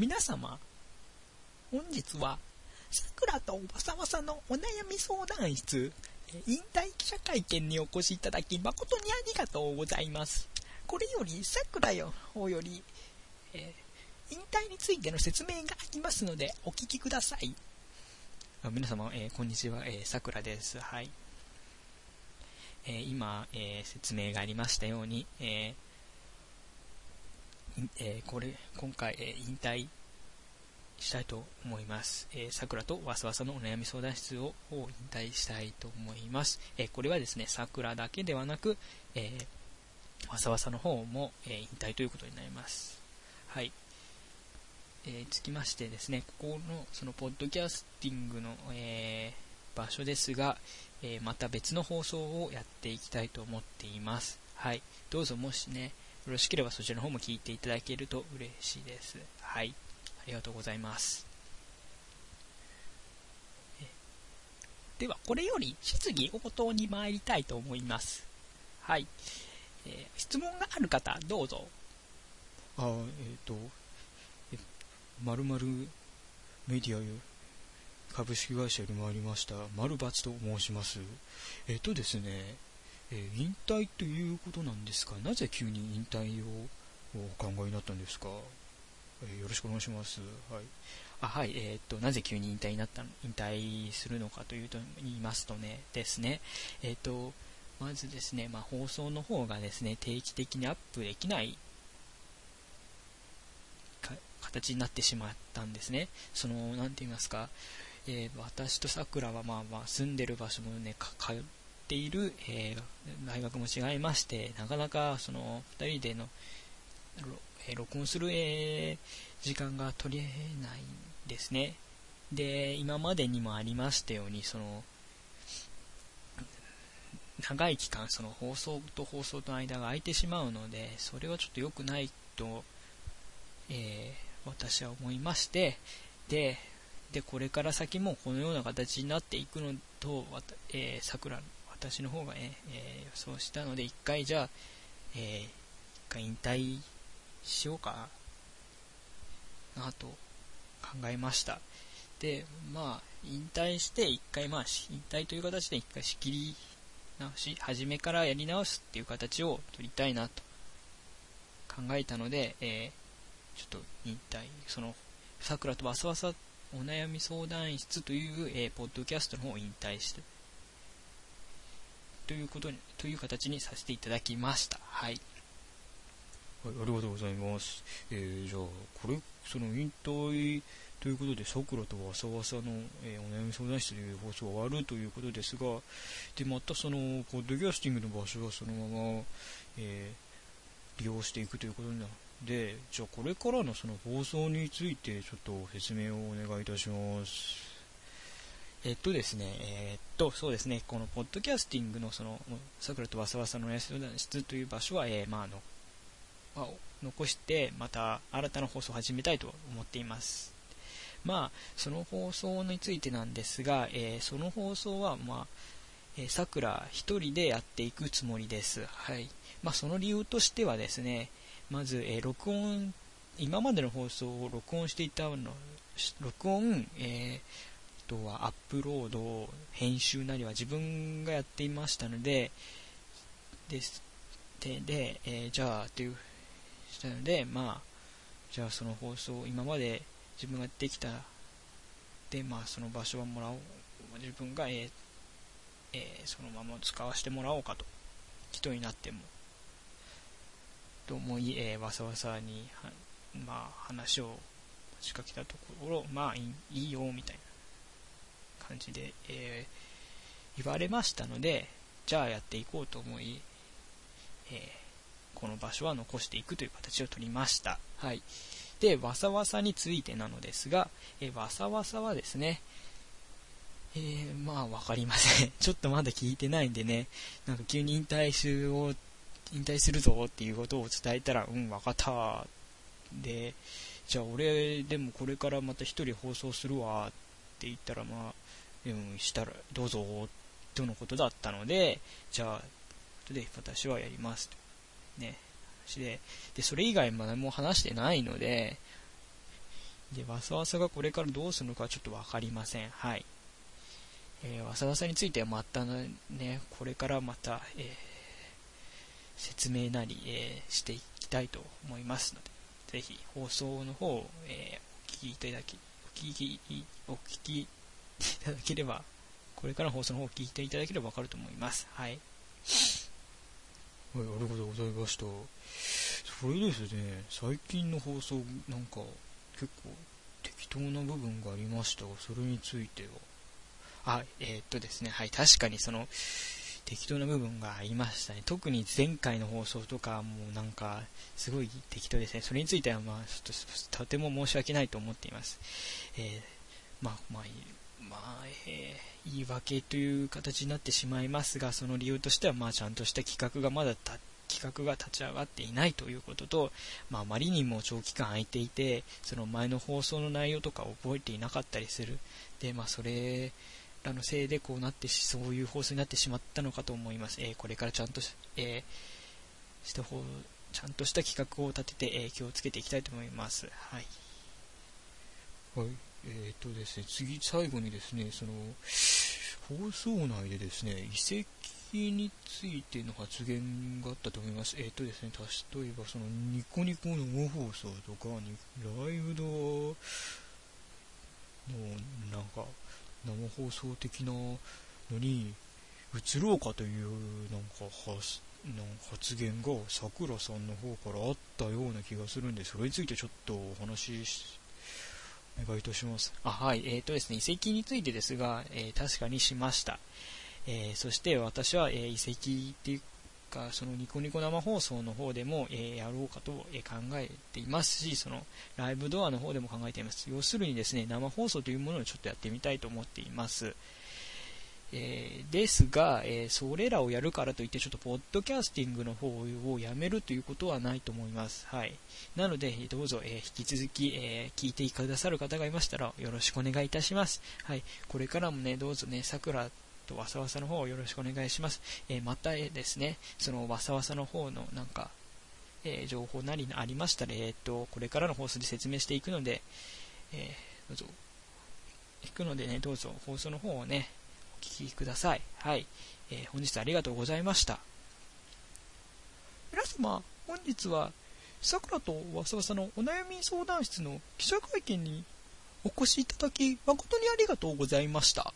皆様、本日は、桜とわさわさのお悩み相談室、引退記者会見にお越しいただき誠にありがとうございます。これより、桜よ、方より、えー、引退についての説明がありますので、お聞きください。あ皆様、えー、こんにちは、えー、桜です。はい。えー、今、え説明がありましたように、ええこれ、今回、え引退したいと思います。えー、桜とわさわさのお悩み相談室を引退したいと思います。えー、これはですね、桜だけではなく、えー、わさわさの方も、え引退ということになります。はい。えつきましてですね、ここの、その、ポッドキャスティングの、え場所ですが、えまた別の放送をやっていきたいと思っています。はい。どうぞもしね、よろしければそちらの方も聞いていただけると嬉しいです。はい。ありがとうございます。では、これより質疑応答に参りたいと思います。はい。えー、質問がある方、どうぞ。あ、えっ、ー、と、まるまるメディア株式会社に参りました、丸抜と申します。えっ、とですね、えー、引退ということなんですが、なぜ急に引退をお考えになったんですか？えー、よろしくお願いします。はい。あ、はい。えー、っと、なぜ急に引退になったの、引退するのかというと、言いますとね、ですね、えー、っと、まずですね、まあ、放送の方がですね、定期的にアップできない形になってしまったんですね。その、なんて言いますか、えー、私とさくらは、まあまあ、住んでる場所もね、ている、えー、大学も違いまして、なかなか、その、二人での、え録音する、え時間が取れないんですね。で、今までにもありましたように、その、長い期間、その放送と放送との間が空いてしまうので、それはちょっと良くないと、えー、私は思いまして、で、で、これから先もこのような形になっていくのと、えー、桜、私の方がね、えー、予想したので、一回じゃあ、えー、一回引退しようかなと考えました。で、まあ、引退して一回、まあ、引退という形で一回仕切り直し、初めからやり直すっていう形を取りたいなと考えたので、えー、ちょっと引退、その、桜とわさわさお悩み相談室という、えー、ポッドキャストの方を引退して、ということに、という形にさせていただきました。はい。はい、ありがとうございます。えー、じゃあ、これ、その引退ということで、さくらとわさわさの、えー、お悩み相談室という放送が終わるということですが、で、またその、ポッドキャスティングの場所はそのまま、えー、利用していくということなので、じゃあこれからのその放送についてちょっと説明をお願いいたします。えっとですね、えー、っと、そうですね、このポッドキャスティングのその、さくらとわさわさのお悩み相談室という場所は、えー、まあ、あの、を残してまた新たな放送を始めたいと思っています。まあその放送についてなんですが、えー、その放送はまあさくら一人でやっていくつもりです。はい。まあその理由としてはですねまず、えー、録音今までの放送を録音していたの録音、えー、とはアップロード編集なりは自分がやっていましたのでですでで、えー、じゃあというしたので、まあ、じゃあその放送、今まで自分ができた、で、まあその場所はもらおう、自分が、えーえー、そのまま使わせてもらおうかと、人になっても、と思い、えー、わさわさに、まあ話を仕掛けたところ、まあいいいよ、みたいな。感じで、えー、言われましたので、じゃあやっていこうと思い、えーこの場所は残していくという形をとりました。はい。で、わさわさについてなのですが、えわさわさはですね、えー、まあわかりません。ちょっとまだ聞いてないんでね、なんか急に引退すを、引退するぞっていうことを伝えたら、うん、わかった。で、じゃあ俺でもこれからまた一人放送するわって言ったら、まあ、うん、したらどうぞ、とのことだったので、じゃあ、後で私はやりますと。ね、で、で、それ以外も何も話してないので、で、わさわさがこれからどうするのかちょっとわかりません。はい。えー、わさわさについてはまたね、これからまた、えー、説明なり、えー、していきたいと思いますので、ぜひ放送の方を、えお聞きいただき、お聞き、お聞きいただければ、これから放送の方を聞いていただければわかると思います。はい。はい、ありがとうございました。それですね、最近の放送、なんか、結構適当な部分がありましたが、それについては。あ、えー、っとですね、はい、確かにその、適当な部分がありましたね。特に前回の放送とか、もうなんか、すごい適当ですね。それについては、まあ、ちょっと、とても申し訳ないと思っています。えー、まあ、まあ、まあ、えー、言い訳という形になってしまいますが、その理由としては、まあ、ちゃんとした企画がまだ立企画が立ち上がっていないということと、まあ、あまりにも長期間空いていて、その前の放送の内容とか覚えていなかったりする。で、まあ、それらのせいでこうなってし、そういう放送になってしまったのかと思います。えー、これからちゃんとし、えー、した方、ちゃんとした企画を立てて、えー、気をつけていきたいと思います。はい。はい。えっ、とですね、次、最後にですね、その、放送内でですね、遺跡についての発言があったと思います。えっ、ー、とですね、例えばそのニコニコの生放送とか、ライブドのなんか生放送的なのに移ろうかというなんか発発言がさくらさんの方からあったような気がするんで、それについてちょっとお話しバイトします。あ、はい。えっ、ー、とですね、遺跡についてですが、えー、確かにしました。えー、そして私は、えー、遺跡っていうか、そのニコニコ生放送の方でも、え、やろうかと、え考えていますし、そのライブドアの方でも考えています。要するにですね、生放送というものをちょっとやってみたいと思っています。えー、ですが、えー、それらをやるからといって、ちょっとポッドキャスティングの方をやめるということはないと思います。はい。なので、どうぞ、えー、引き続き、え聞いてくださる方がいましたら、よろしくお願いいたします。はい。これからもね、どうぞね、桜とわさわさの方をよろしくお願いします。えー、また、えですね、そのわさわさの方のなんか、えー、情報なりありましたら、えっ、と、これからの放送で説明していくので、えどうぞ、行くのでね、どうぞ放送の方をね、お聞きください。はい。え本日ありがとうございました。皆様、本日は、さくらとわさわさのお悩み相談室の記者会見にお越しいただき、誠にありがとうございました。